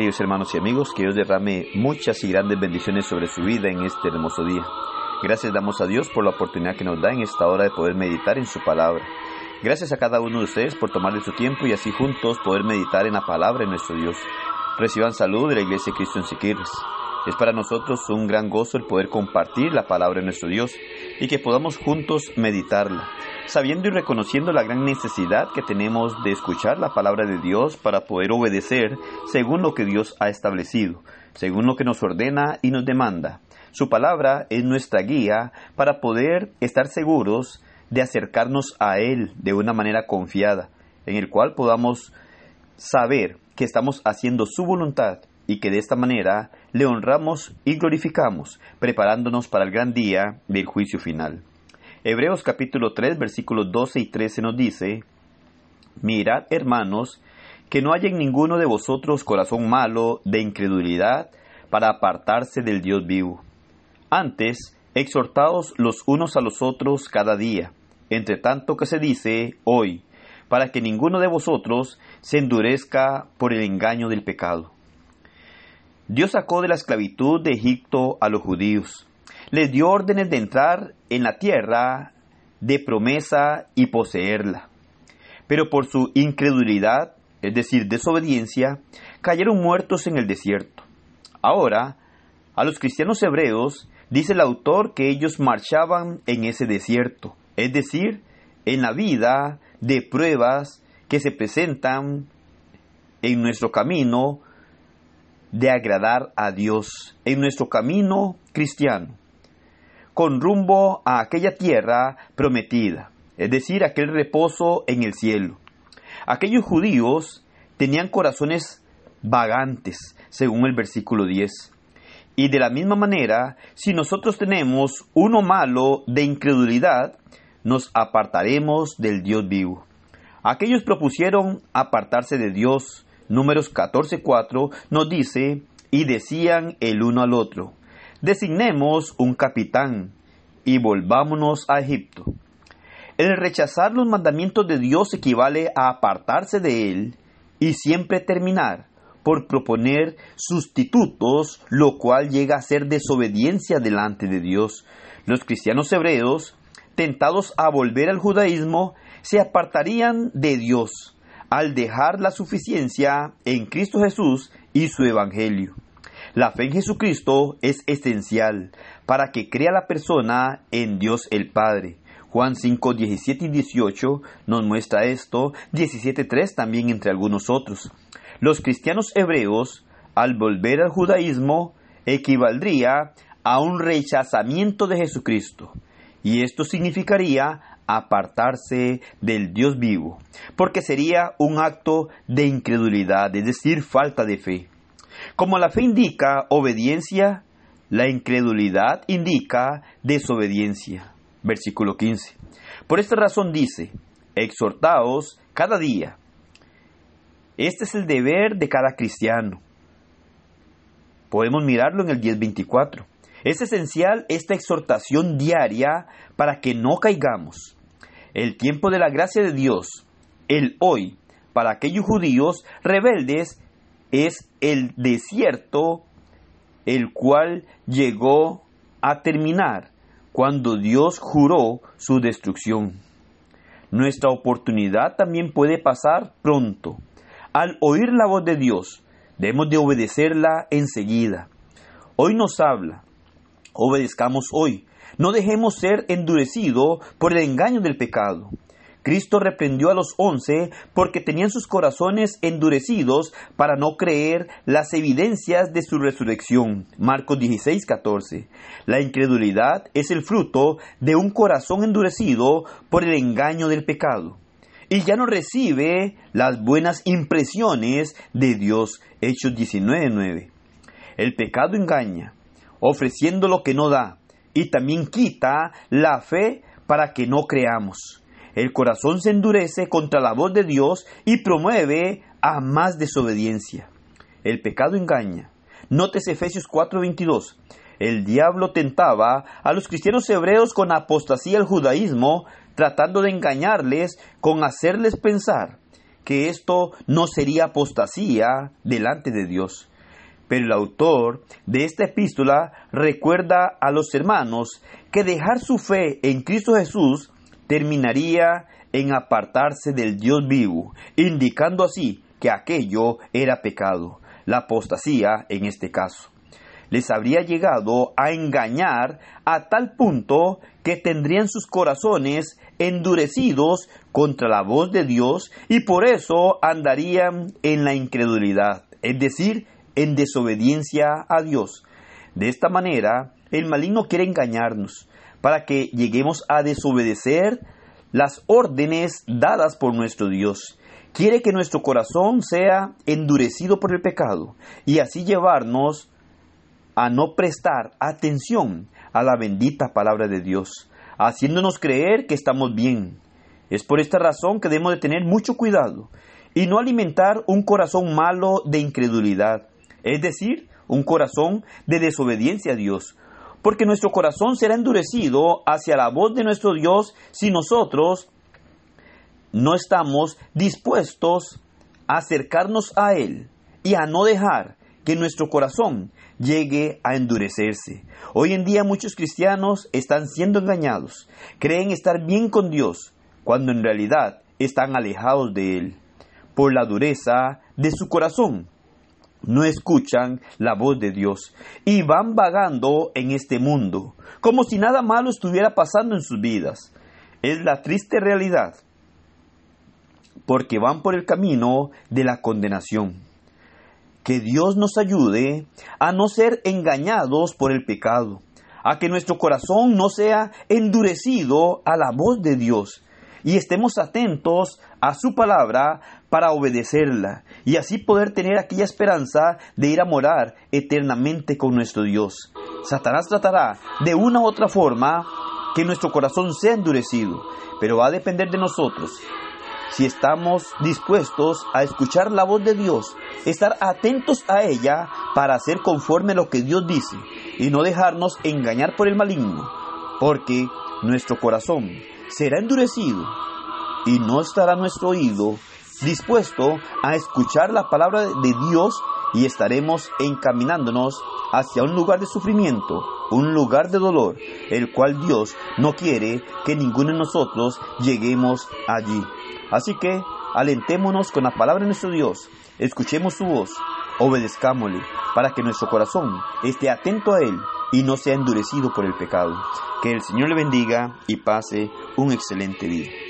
Queridos hermanos y amigos, que Dios derrame muchas y grandes bendiciones sobre su vida en este hermoso día. Gracias damos a Dios por la oportunidad que nos da en esta hora de poder meditar en su palabra. Gracias a cada uno de ustedes por tomarle su tiempo y así juntos poder meditar en la palabra de nuestro Dios. Reciban salud de la Iglesia de Cristo en Siquirres. Es para nosotros un gran gozo el poder compartir la palabra de nuestro Dios y que podamos juntos meditarla, sabiendo y reconociendo la gran necesidad que tenemos de escuchar la palabra de Dios para poder obedecer según lo que Dios ha establecido, según lo que nos ordena y nos demanda. Su palabra es nuestra guía para poder estar seguros de acercarnos a Él de una manera confiada, en el cual podamos saber que estamos haciendo su voluntad y que de esta manera le honramos y glorificamos, preparándonos para el gran día del juicio final. Hebreos capítulo 3 versículos 12 y 13 nos dice, Mirad, hermanos, que no haya en ninguno de vosotros corazón malo de incredulidad para apartarse del Dios vivo. Antes, exhortaos los unos a los otros cada día, entre tanto que se dice hoy, para que ninguno de vosotros se endurezca por el engaño del pecado. Dios sacó de la esclavitud de Egipto a los judíos. Les dio órdenes de entrar en la tierra de promesa y poseerla. Pero por su incredulidad, es decir, desobediencia, cayeron muertos en el desierto. Ahora, a los cristianos hebreos, dice el autor que ellos marchaban en ese desierto, es decir, en la vida de pruebas que se presentan en nuestro camino de agradar a Dios en nuestro camino cristiano, con rumbo a aquella tierra prometida, es decir, aquel reposo en el cielo. Aquellos judíos tenían corazones vagantes, según el versículo 10. Y de la misma manera, si nosotros tenemos uno malo de incredulidad, nos apartaremos del Dios vivo. Aquellos propusieron apartarse de Dios, Números 14.4 nos dice, y decían el uno al otro, designemos un capitán y volvámonos a Egipto. El rechazar los mandamientos de Dios equivale a apartarse de Él y siempre terminar por proponer sustitutos, lo cual llega a ser desobediencia delante de Dios. Los cristianos hebreos, tentados a volver al judaísmo, se apartarían de Dios al dejar la suficiencia en Cristo Jesús y su Evangelio. La fe en Jesucristo es esencial para que crea la persona en Dios el Padre. Juan 5, 17 y 18 nos muestra esto, 17.3 también entre algunos otros. Los cristianos hebreos, al volver al judaísmo, equivaldría a un rechazamiento de Jesucristo. Y esto significaría apartarse del Dios vivo, porque sería un acto de incredulidad, es decir, falta de fe. Como la fe indica obediencia, la incredulidad indica desobediencia. Versículo 15. Por esta razón dice, exhortaos cada día. Este es el deber de cada cristiano. Podemos mirarlo en el 1024. Es esencial esta exhortación diaria para que no caigamos. El tiempo de la gracia de Dios, el hoy, para aquellos judíos rebeldes, es el desierto, el cual llegó a terminar cuando Dios juró su destrucción. Nuestra oportunidad también puede pasar pronto. Al oír la voz de Dios, debemos de obedecerla enseguida. Hoy nos habla, obedezcamos hoy, no dejemos ser endurecido por el engaño del pecado. Cristo reprendió a los once porque tenían sus corazones endurecidos para no creer las evidencias de su resurrección. Marcos 16, 14. La incredulidad es el fruto de un corazón endurecido por el engaño del pecado. Y ya no recibe las buenas impresiones de Dios. Hechos 19, 9. El pecado engaña, ofreciendo lo que no da y también quita la fe para que no creamos. El corazón se endurece contra la voz de Dios y promueve a más desobediencia. El pecado engaña. Nótese Efesios 4:22. El diablo tentaba a los cristianos hebreos con apostasía al judaísmo, tratando de engañarles con hacerles pensar que esto no sería apostasía delante de Dios. Pero el autor de esta epístola recuerda a los hermanos que dejar su fe en Cristo Jesús terminaría en apartarse del Dios vivo, indicando así que aquello era pecado, la apostasía en este caso. Les habría llegado a engañar a tal punto que tendrían sus corazones endurecidos contra la voz de Dios y por eso andarían en la incredulidad, es decir, en desobediencia a Dios. De esta manera, el maligno quiere engañarnos para que lleguemos a desobedecer las órdenes dadas por nuestro Dios. Quiere que nuestro corazón sea endurecido por el pecado y así llevarnos a no prestar atención a la bendita palabra de Dios, haciéndonos creer que estamos bien. Es por esta razón que debemos de tener mucho cuidado y no alimentar un corazón malo de incredulidad, es decir, un corazón de desobediencia a Dios, porque nuestro corazón será endurecido hacia la voz de nuestro Dios si nosotros no estamos dispuestos a acercarnos a Él y a no dejar que nuestro corazón llegue a endurecerse. Hoy en día muchos cristianos están siendo engañados, creen estar bien con Dios, cuando en realidad están alejados de Él, por la dureza de su corazón no escuchan la voz de Dios y van vagando en este mundo, como si nada malo estuviera pasando en sus vidas. Es la triste realidad, porque van por el camino de la condenación. Que Dios nos ayude a no ser engañados por el pecado, a que nuestro corazón no sea endurecido a la voz de Dios y estemos atentos a su palabra para obedecerla y así poder tener aquella esperanza de ir a morar eternamente con nuestro Dios. Satanás tratará de una u otra forma que nuestro corazón sea endurecido, pero va a depender de nosotros. Si estamos dispuestos a escuchar la voz de Dios, estar atentos a ella para hacer conforme lo que Dios dice y no dejarnos engañar por el maligno, porque nuestro corazón será endurecido y no estará nuestro oído dispuesto a escuchar la palabra de Dios y estaremos encaminándonos hacia un lugar de sufrimiento, un lugar de dolor, el cual Dios no quiere que ninguno de nosotros lleguemos allí. Así que alentémonos con la palabra de nuestro Dios, escuchemos su voz, obedezcámosle, para que nuestro corazón esté atento a Él y no sea endurecido por el pecado. Que el Señor le bendiga y pase un excelente día.